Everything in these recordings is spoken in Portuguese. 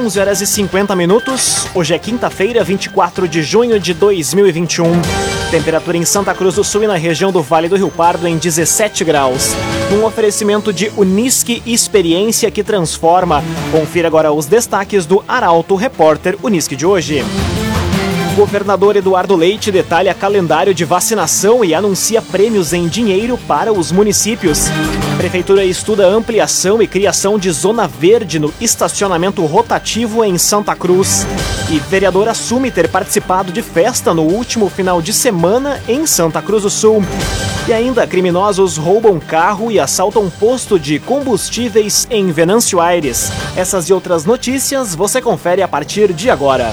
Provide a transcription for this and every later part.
11 horas e 50 minutos. Hoje é quinta-feira, 24 de junho de 2021. Temperatura em Santa Cruz do Sul e na região do Vale do Rio Pardo em 17 graus. Um oferecimento de Unisque Experiência que transforma. Confira agora os destaques do Arauto Repórter Unisque de hoje. Governador Eduardo Leite detalha calendário de vacinação e anuncia prêmios em dinheiro para os municípios. Prefeitura estuda ampliação e criação de zona verde no estacionamento rotativo em Santa Cruz. E vereador assume ter participado de festa no último final de semana em Santa Cruz do Sul. E ainda, criminosos roubam carro e assaltam posto de combustíveis em Venâncio Aires. Essas e outras notícias você confere a partir de agora.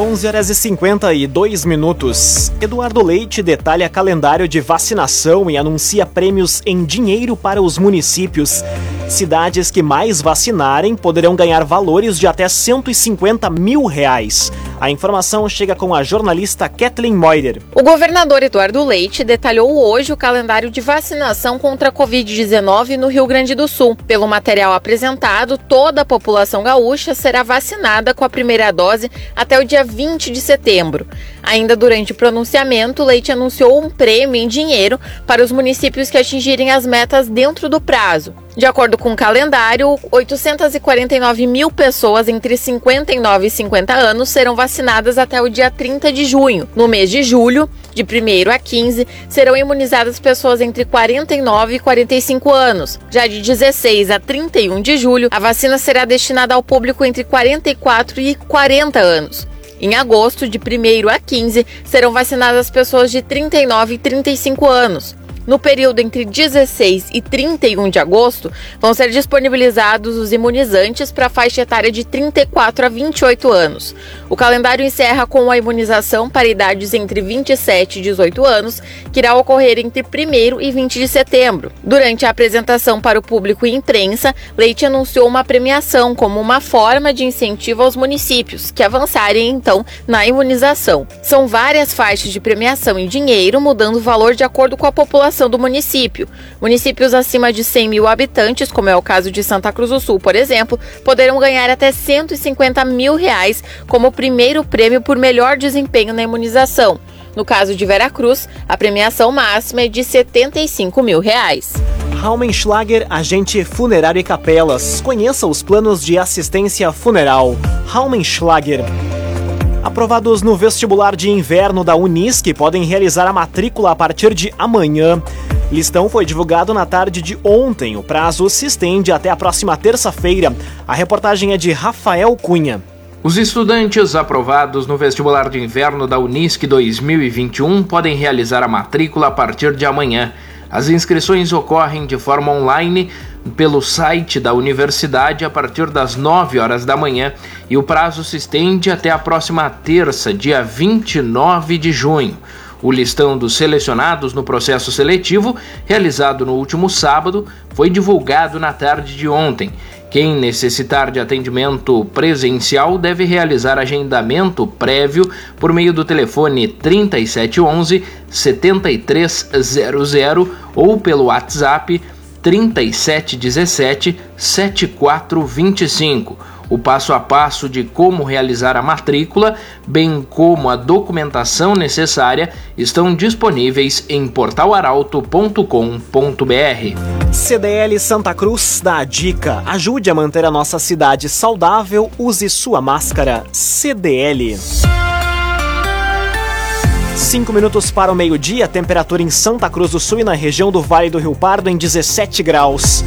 11 horas e 52 minutos. Eduardo Leite detalha calendário de vacinação e anuncia prêmios em dinheiro para os municípios. Cidades que mais vacinarem poderão ganhar valores de até 150 mil reais. A informação chega com a jornalista Kathleen Moider. O governador Eduardo Leite detalhou hoje o calendário de vacinação contra a Covid-19 no Rio Grande do Sul. Pelo material apresentado, toda a população gaúcha será vacinada com a primeira dose até o dia 20 de setembro. Ainda durante o pronunciamento, Leite anunciou um prêmio em dinheiro para os municípios que atingirem as metas dentro do prazo. De acordo com o calendário, 849 mil pessoas entre 59 e 50 anos serão vacinadas até o dia 30 de junho. No mês de julho, de 1 a 15, serão imunizadas pessoas entre 49 e 45 anos. Já de 16 a 31 de julho, a vacina será destinada ao público entre 44 e 40 anos. Em agosto, de 1 a 15, serão vacinadas pessoas de 39 e 35 anos. No período entre 16 e 31 de agosto, vão ser disponibilizados os imunizantes para a faixa etária de 34 a 28 anos. O calendário encerra com a imunização para idades entre 27 e 18 anos, que irá ocorrer entre 1 e 20 de setembro. Durante a apresentação para o público e imprensa, Leite anunciou uma premiação como uma forma de incentivo aos municípios que avançarem então na imunização. São várias faixas de premiação em dinheiro, mudando o valor de acordo com a população população do município. Municípios acima de 100 mil habitantes, como é o caso de Santa Cruz do Sul, por exemplo, poderão ganhar até 150 mil reais como primeiro prêmio por melhor desempenho na imunização. No caso de Veracruz, a premiação máxima é de 75 mil reais. Raumenschlager, agente funerário e capelas. Conheça os planos de assistência funeral. Raumenschlager. Aprovados no vestibular de inverno da Unisc podem realizar a matrícula a partir de amanhã. Listão foi divulgado na tarde de ontem. O prazo se estende até a próxima terça-feira. A reportagem é de Rafael Cunha. Os estudantes aprovados no vestibular de inverno da Unisc 2021 podem realizar a matrícula a partir de amanhã. As inscrições ocorrem de forma online pelo site da universidade a partir das 9 horas da manhã e o prazo se estende até a próxima terça, dia 29 de junho. O listão dos selecionados no processo seletivo, realizado no último sábado, foi divulgado na tarde de ontem. Quem necessitar de atendimento presencial deve realizar agendamento prévio por meio do telefone 3711 7300 ou pelo WhatsApp 3717 7425. O passo a passo de como realizar a matrícula, bem como a documentação necessária, estão disponíveis em portalaralto.com.br. CDL Santa Cruz dá a dica: ajude a manter a nossa cidade saudável, use sua máscara. CDL. 5 minutos para o meio-dia, temperatura em Santa Cruz do Sul e na região do Vale do Rio Pardo em 17 graus.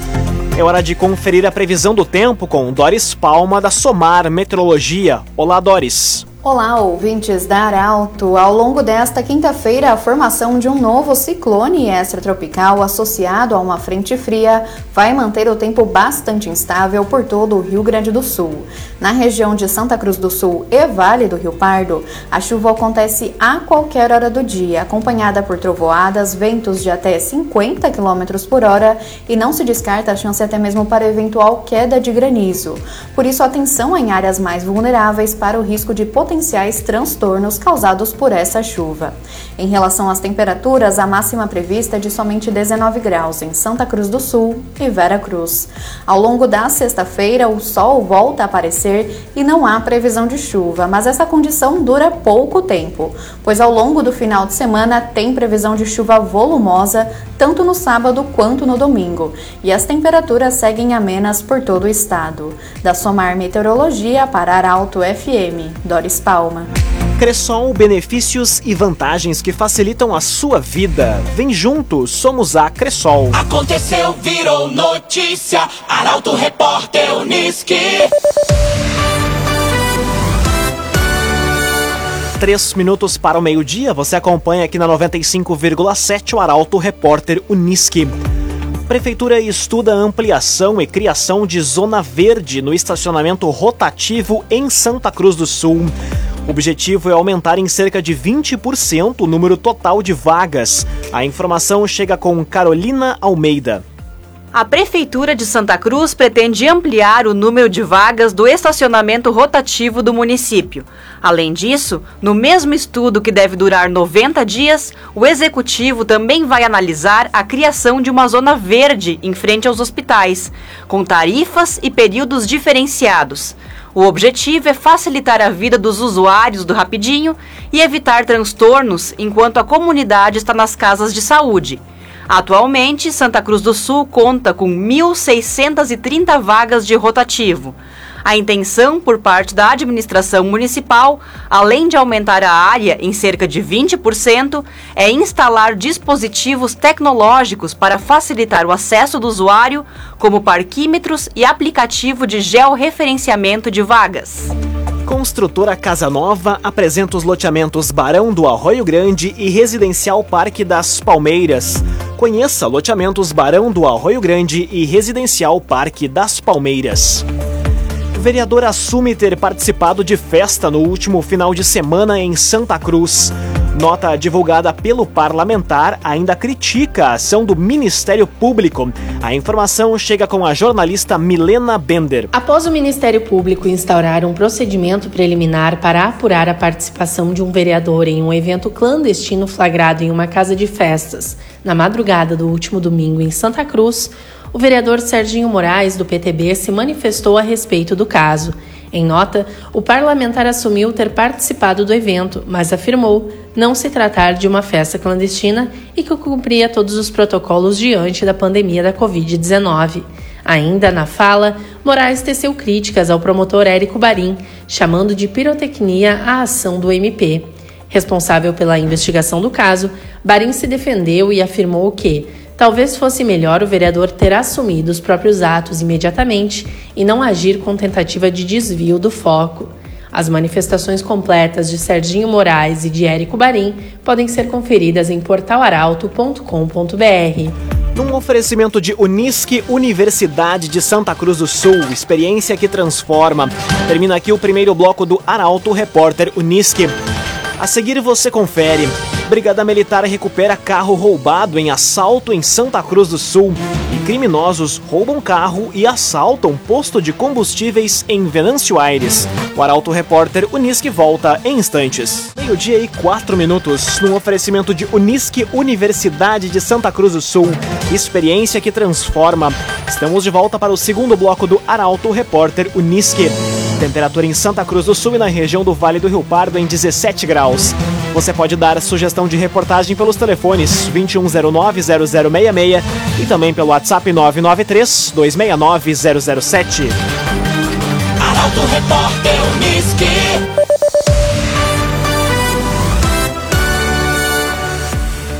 É hora de conferir a previsão do tempo com Doris Palma da Somar Meteorologia. Olá, Doris. Olá, ouvintes da Arauto. Ao longo desta quinta-feira, a formação de um novo ciclone extratropical associado a uma frente fria vai manter o tempo bastante instável por todo o Rio Grande do Sul. Na região de Santa Cruz do Sul e Vale do Rio Pardo, a chuva acontece a qualquer hora do dia, acompanhada por trovoadas, ventos de até 50 km por hora e não se descarta a chance até mesmo para eventual queda de granizo. Por isso, atenção em áreas mais vulneráveis para o risco de potencial potenciais transtornos causados por essa chuva. Em relação às temperaturas, a máxima prevista é de somente 19 graus em Santa Cruz do Sul e Vera Cruz. Ao longo da sexta-feira, o sol volta a aparecer e não há previsão de chuva, mas essa condição dura pouco tempo, pois ao longo do final de semana tem previsão de chuva volumosa, tanto no sábado quanto no domingo, e as temperaturas seguem amenas por todo o estado. Da Somar Meteorologia para Arauto FM, Doris Palma. Cressol, benefícios e vantagens que facilitam a sua vida. Vem junto, somos a Cressol. Aconteceu, virou notícia. Arauto Repórter Uniski. Três minutos para o meio-dia, você acompanha aqui na 95,7 o Arauto Repórter Uniski. Prefeitura estuda ampliação e criação de zona verde no estacionamento rotativo em Santa Cruz do Sul. O objetivo é aumentar em cerca de 20% o número total de vagas. A informação chega com Carolina Almeida. A Prefeitura de Santa Cruz pretende ampliar o número de vagas do estacionamento rotativo do município. Além disso, no mesmo estudo que deve durar 90 dias, o Executivo também vai analisar a criação de uma zona verde em frente aos hospitais, com tarifas e períodos diferenciados. O objetivo é facilitar a vida dos usuários do Rapidinho e evitar transtornos enquanto a comunidade está nas casas de saúde. Atualmente, Santa Cruz do Sul conta com 1.630 vagas de rotativo. A intenção por parte da administração municipal, além de aumentar a área em cerca de 20%, é instalar dispositivos tecnológicos para facilitar o acesso do usuário, como parquímetros e aplicativo de georreferenciamento de vagas. Construtora Casa Nova apresenta os loteamentos Barão do Arroio Grande e Residencial Parque das Palmeiras. Conheça loteamentos Barão do Arroio Grande e Residencial Parque das Palmeiras. Vereador assume ter participado de festa no último final de semana em Santa Cruz. Nota divulgada pelo parlamentar ainda critica a ação do Ministério Público. A informação chega com a jornalista Milena Bender. Após o Ministério Público instaurar um procedimento preliminar para apurar a participação de um vereador em um evento clandestino flagrado em uma casa de festas na madrugada do último domingo em Santa Cruz, o vereador Serginho Moraes, do PTB, se manifestou a respeito do caso. Em nota, o parlamentar assumiu ter participado do evento, mas afirmou não se tratar de uma festa clandestina e que cumpria todos os protocolos diante da pandemia da Covid-19. Ainda na fala, Moraes teceu críticas ao promotor Érico Barim, chamando de pirotecnia a ação do MP. Responsável pela investigação do caso, Barim se defendeu e afirmou que Talvez fosse melhor o vereador ter assumido os próprios atos imediatamente e não agir com tentativa de desvio do foco. As manifestações completas de Serginho Moraes e de Érico Barim podem ser conferidas em portalaralto.com.br. Num oferecimento de Unisque, Universidade de Santa Cruz do Sul, experiência que transforma. Termina aqui o primeiro bloco do Arauto Repórter Unisque. A seguir você confere. Brigada Militar recupera carro roubado em assalto em Santa Cruz do Sul. E criminosos roubam carro e assaltam posto de combustíveis em Venâncio Aires. O Arauto Repórter Unisque volta em instantes. Meio-dia e quatro minutos, num oferecimento de Unisque Universidade de Santa Cruz do Sul. Experiência que transforma. Estamos de volta para o segundo bloco do Arauto Repórter Unisque. Temperatura em Santa Cruz do Sul e na região do Vale do Rio Pardo em 17 graus. Você pode dar sugestão de reportagem pelos telefones 2109-0066 e também pelo WhatsApp 993-269-007. Arauto Repórter Uniski.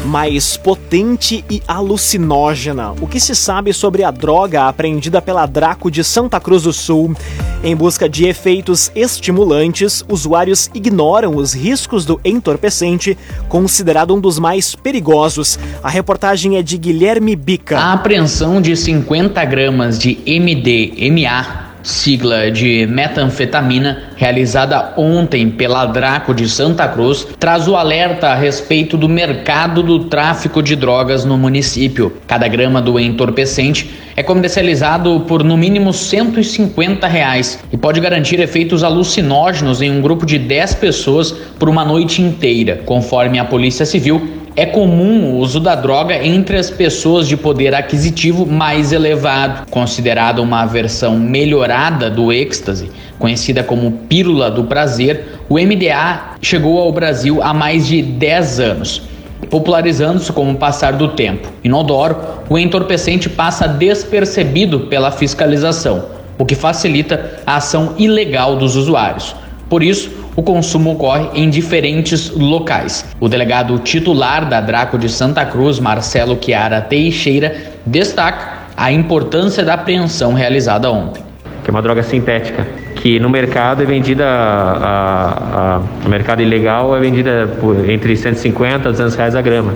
mais potente e alucinógena. O que se sabe sobre a droga apreendida pela Draco de Santa Cruz do Sul? Em busca de efeitos estimulantes, usuários ignoram os riscos do entorpecente, considerado um dos mais perigosos. A reportagem é de Guilherme Bica. A apreensão de 50 gramas de MDMA sigla de metanfetamina, realizada ontem pela Draco de Santa Cruz, traz o alerta a respeito do mercado do tráfico de drogas no município. Cada grama do entorpecente é comercializado por no mínimo 150 reais e pode garantir efeitos alucinógenos em um grupo de 10 pessoas por uma noite inteira, conforme a Polícia Civil é comum o uso da droga entre as pessoas de poder aquisitivo mais elevado, considerada uma versão melhorada do êxtase, conhecida como pílula do prazer. O MDA chegou ao Brasil há mais de 10 anos popularizando-se com o passar do tempo. Inodoro, o entorpecente passa despercebido pela fiscalização, o que facilita a ação ilegal dos usuários. Por isso, o consumo ocorre em diferentes locais. O delegado titular da Draco de Santa Cruz, Marcelo Chiara Teixeira, destaca a importância da apreensão realizada ontem. Que é uma droga sintética, que no mercado é vendida, a, a, no mercado ilegal é vendida por entre 150 e 200 reais a grama.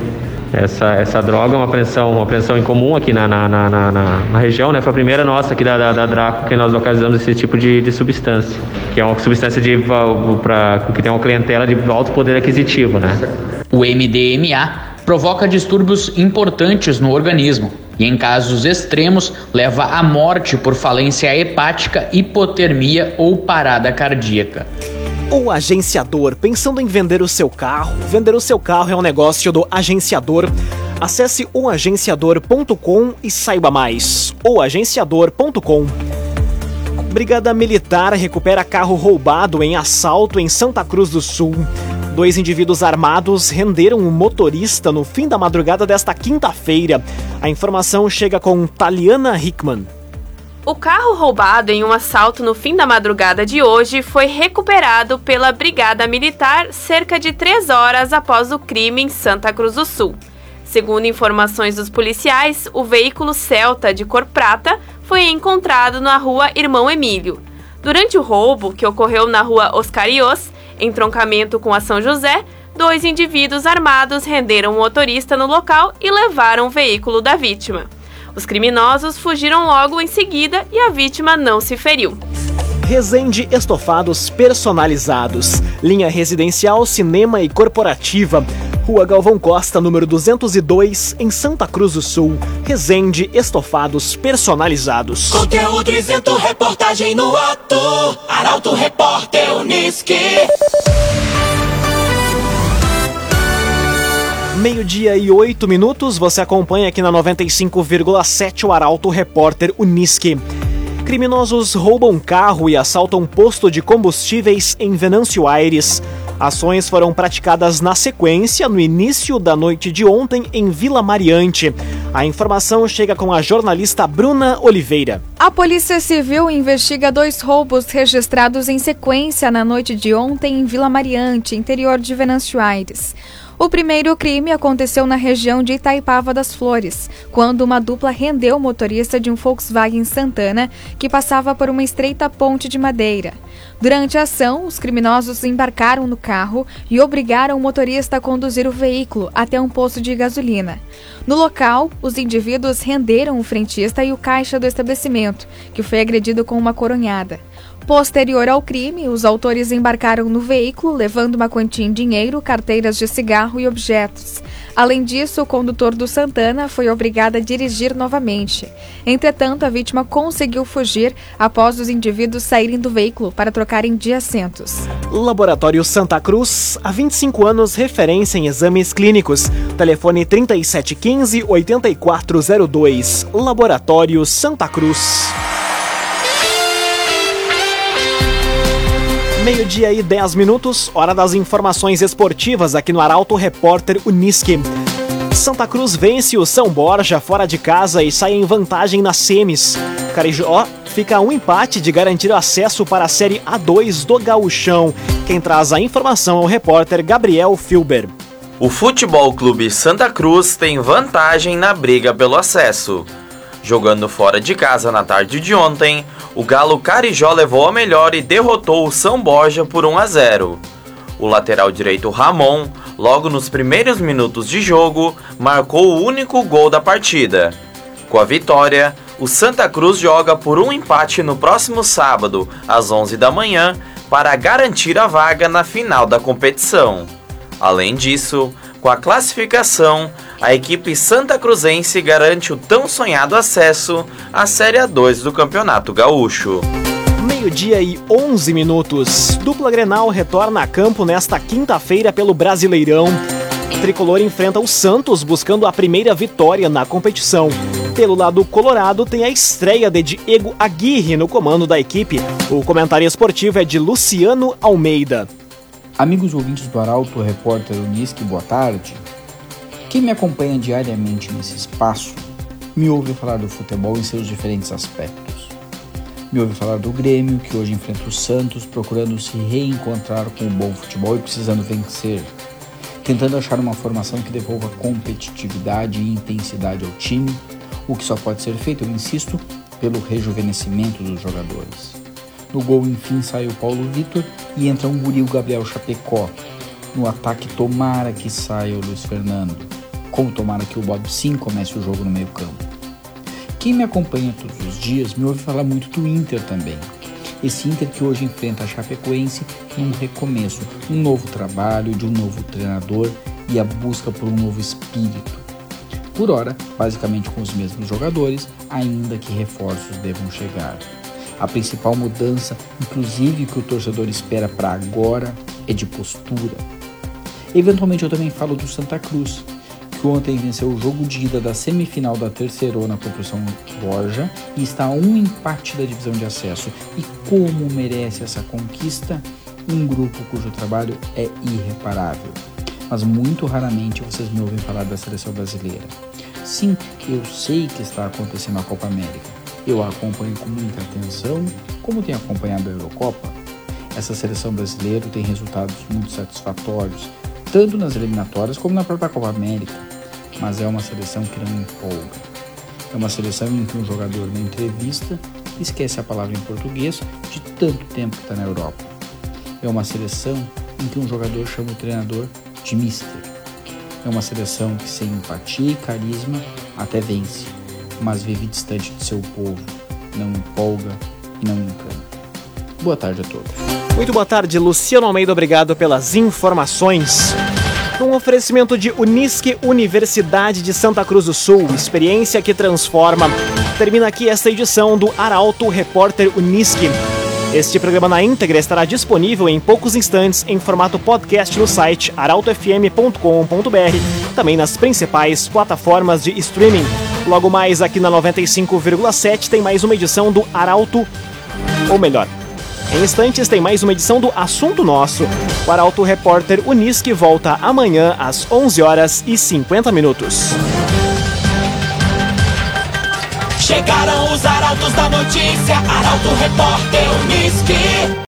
Essa, essa droga é uma apreensão, uma apreensão incomum aqui na, na, na, na, na região, né? Foi a primeira nossa aqui da, da, da, Draco que nós localizamos esse tipo de, de substância, que é uma substância de, pra, que tem uma clientela de alto poder aquisitivo, né? O MDMA provoca distúrbios importantes no organismo e, em casos extremos, leva à morte por falência hepática, hipotermia ou parada cardíaca. O agenciador, pensando em vender o seu carro? Vender o seu carro é um negócio do agenciador. Acesse oagenciador.com e saiba mais. oagenciador.com Brigada Militar recupera carro roubado em assalto em Santa Cruz do Sul. Dois indivíduos armados renderam um motorista no fim da madrugada desta quinta-feira. A informação chega com Taliana Hickman. O carro roubado em um assalto no fim da madrugada de hoje foi recuperado pela Brigada Militar cerca de três horas após o crime em Santa Cruz do Sul. Segundo informações dos policiais, o veículo Celta de cor prata foi encontrado na rua Irmão Emílio. Durante o roubo, que ocorreu na rua Oscar Ios, em troncamento com a São José, dois indivíduos armados renderam o motorista no local e levaram o veículo da vítima. Os criminosos fugiram logo em seguida e a vítima não se feriu. Resende Estofados Personalizados. Linha residencial, cinema e corporativa. Rua Galvão Costa, número 202, em Santa Cruz do Sul. Resende Estofados Personalizados. Conteúdo isento, reportagem no ato. Arauto Repórter Uniski. Meio-dia e oito minutos, você acompanha aqui na 95,7 o Arauto Repórter Uniski. Criminosos roubam carro e assaltam posto de combustíveis em Venâncio Aires. Ações foram praticadas na sequência no início da noite de ontem em Vila Mariante. A informação chega com a jornalista Bruna Oliveira. A Polícia Civil investiga dois roubos registrados em sequência na noite de ontem em Vila Mariante, interior de Venâncio Aires. O primeiro crime aconteceu na região de Itaipava das Flores, quando uma dupla rendeu o motorista de um Volkswagen Santana que passava por uma estreita ponte de madeira. Durante a ação, os criminosos embarcaram no carro e obrigaram o motorista a conduzir o veículo até um posto de gasolina. No local, os indivíduos renderam o frentista e o caixa do estabelecimento, que foi agredido com uma coronhada. Posterior ao crime, os autores embarcaram no veículo, levando uma quantia em dinheiro, carteiras de cigarro e objetos. Além disso, o condutor do Santana foi obrigado a dirigir novamente. Entretanto, a vítima conseguiu fugir após os indivíduos saírem do veículo para trocarem de assentos. Laboratório Santa Cruz, há 25 anos, referência em exames clínicos. Telefone 3715-8402. Laboratório Santa Cruz. Meio-dia e 10 minutos, hora das informações esportivas aqui no Arauto Repórter Uniski. Santa Cruz vence o São Borja fora de casa e sai em vantagem nas semis. Carijó fica um empate de garantir acesso para a Série A2 do Gauchão. Quem traz a informação é o repórter Gabriel Filber. O Futebol Clube Santa Cruz tem vantagem na briga pelo acesso. Jogando fora de casa na tarde de ontem, o Galo Carijó levou a melhor e derrotou o São Borja por 1 a 0. O lateral direito Ramon, logo nos primeiros minutos de jogo, marcou o único gol da partida. Com a vitória, o Santa Cruz joga por um empate no próximo sábado, às 11 da manhã, para garantir a vaga na final da competição. Além disso, com a classificação, a equipe santa cruzense garante o tão sonhado acesso à Série A2 do Campeonato Gaúcho. Meio-dia e 11 minutos. Dupla Grenal retorna a campo nesta quinta-feira pelo Brasileirão. O tricolor enfrenta o Santos buscando a primeira vitória na competição. Pelo lado colorado, tem a estreia de Diego Aguirre no comando da equipe. O comentário esportivo é de Luciano Almeida. Amigos ouvintes do Arauto, repórter Unisque, boa tarde. Quem me acompanha diariamente nesse espaço me ouve falar do futebol em seus diferentes aspectos. Me ouve falar do Grêmio, que hoje enfrenta o Santos, procurando se reencontrar com o bom futebol e precisando vencer. Tentando achar uma formação que devolva competitividade e intensidade ao time, o que só pode ser feito, eu insisto, pelo rejuvenescimento dos jogadores. No gol, enfim, sai o Paulo Vitor e entra um guri, o Gabriel Chapecó. No ataque, tomara que saia o Luiz Fernando. Como tomara que o Bob sim comece o jogo no meio campo. Quem me acompanha todos os dias me ouve falar muito do Inter também. Esse Inter que hoje enfrenta a Chapecoense num recomeço, um novo trabalho de um novo treinador e a busca por um novo espírito. Por hora, basicamente com os mesmos jogadores, ainda que reforços devam chegar. A principal mudança, inclusive que o torcedor espera para agora, é de postura. Eventualmente eu também falo do Santa Cruz, que ontem venceu o jogo de ida da semifinal da terceirona contra o São Borja e está a um empate da divisão de acesso. E como merece essa conquista um grupo cujo trabalho é irreparável. Mas muito raramente vocês me ouvem falar da seleção brasileira. Sim, eu sei que está acontecendo a Copa América eu a acompanho com muita atenção, como tenho acompanhado a Eurocopa. Essa seleção brasileira tem resultados muito satisfatórios, tanto nas eliminatórias como na própria Copa América, mas é uma seleção que não empolga. É uma seleção em que um jogador na entrevista esquece a palavra em português de tanto tempo que está na Europa. É uma seleção em que um jogador chama o treinador de mister. É uma seleção que sem empatia e carisma até vence, mas vive distante de seu povo, não empolga e não encanta. Boa tarde a todos. Muito boa tarde, Luciano Almeida, obrigado pelas informações. Um oferecimento de Unisque Universidade de Santa Cruz do Sul, experiência que transforma. Termina aqui esta edição do Arauto Repórter Unisque. Este programa na íntegra estará disponível em poucos instantes em formato podcast no site arautofm.com.br, também nas principais plataformas de streaming. Logo mais aqui na 95,7 tem mais uma edição do Arauto, ou melhor, em instantes tem mais uma edição do Assunto Nosso. O Arauto Repórter Unisque volta amanhã às 11 horas e 50 minutos. Chegaram os arautos da notícia, Arauto Repórter Unisque.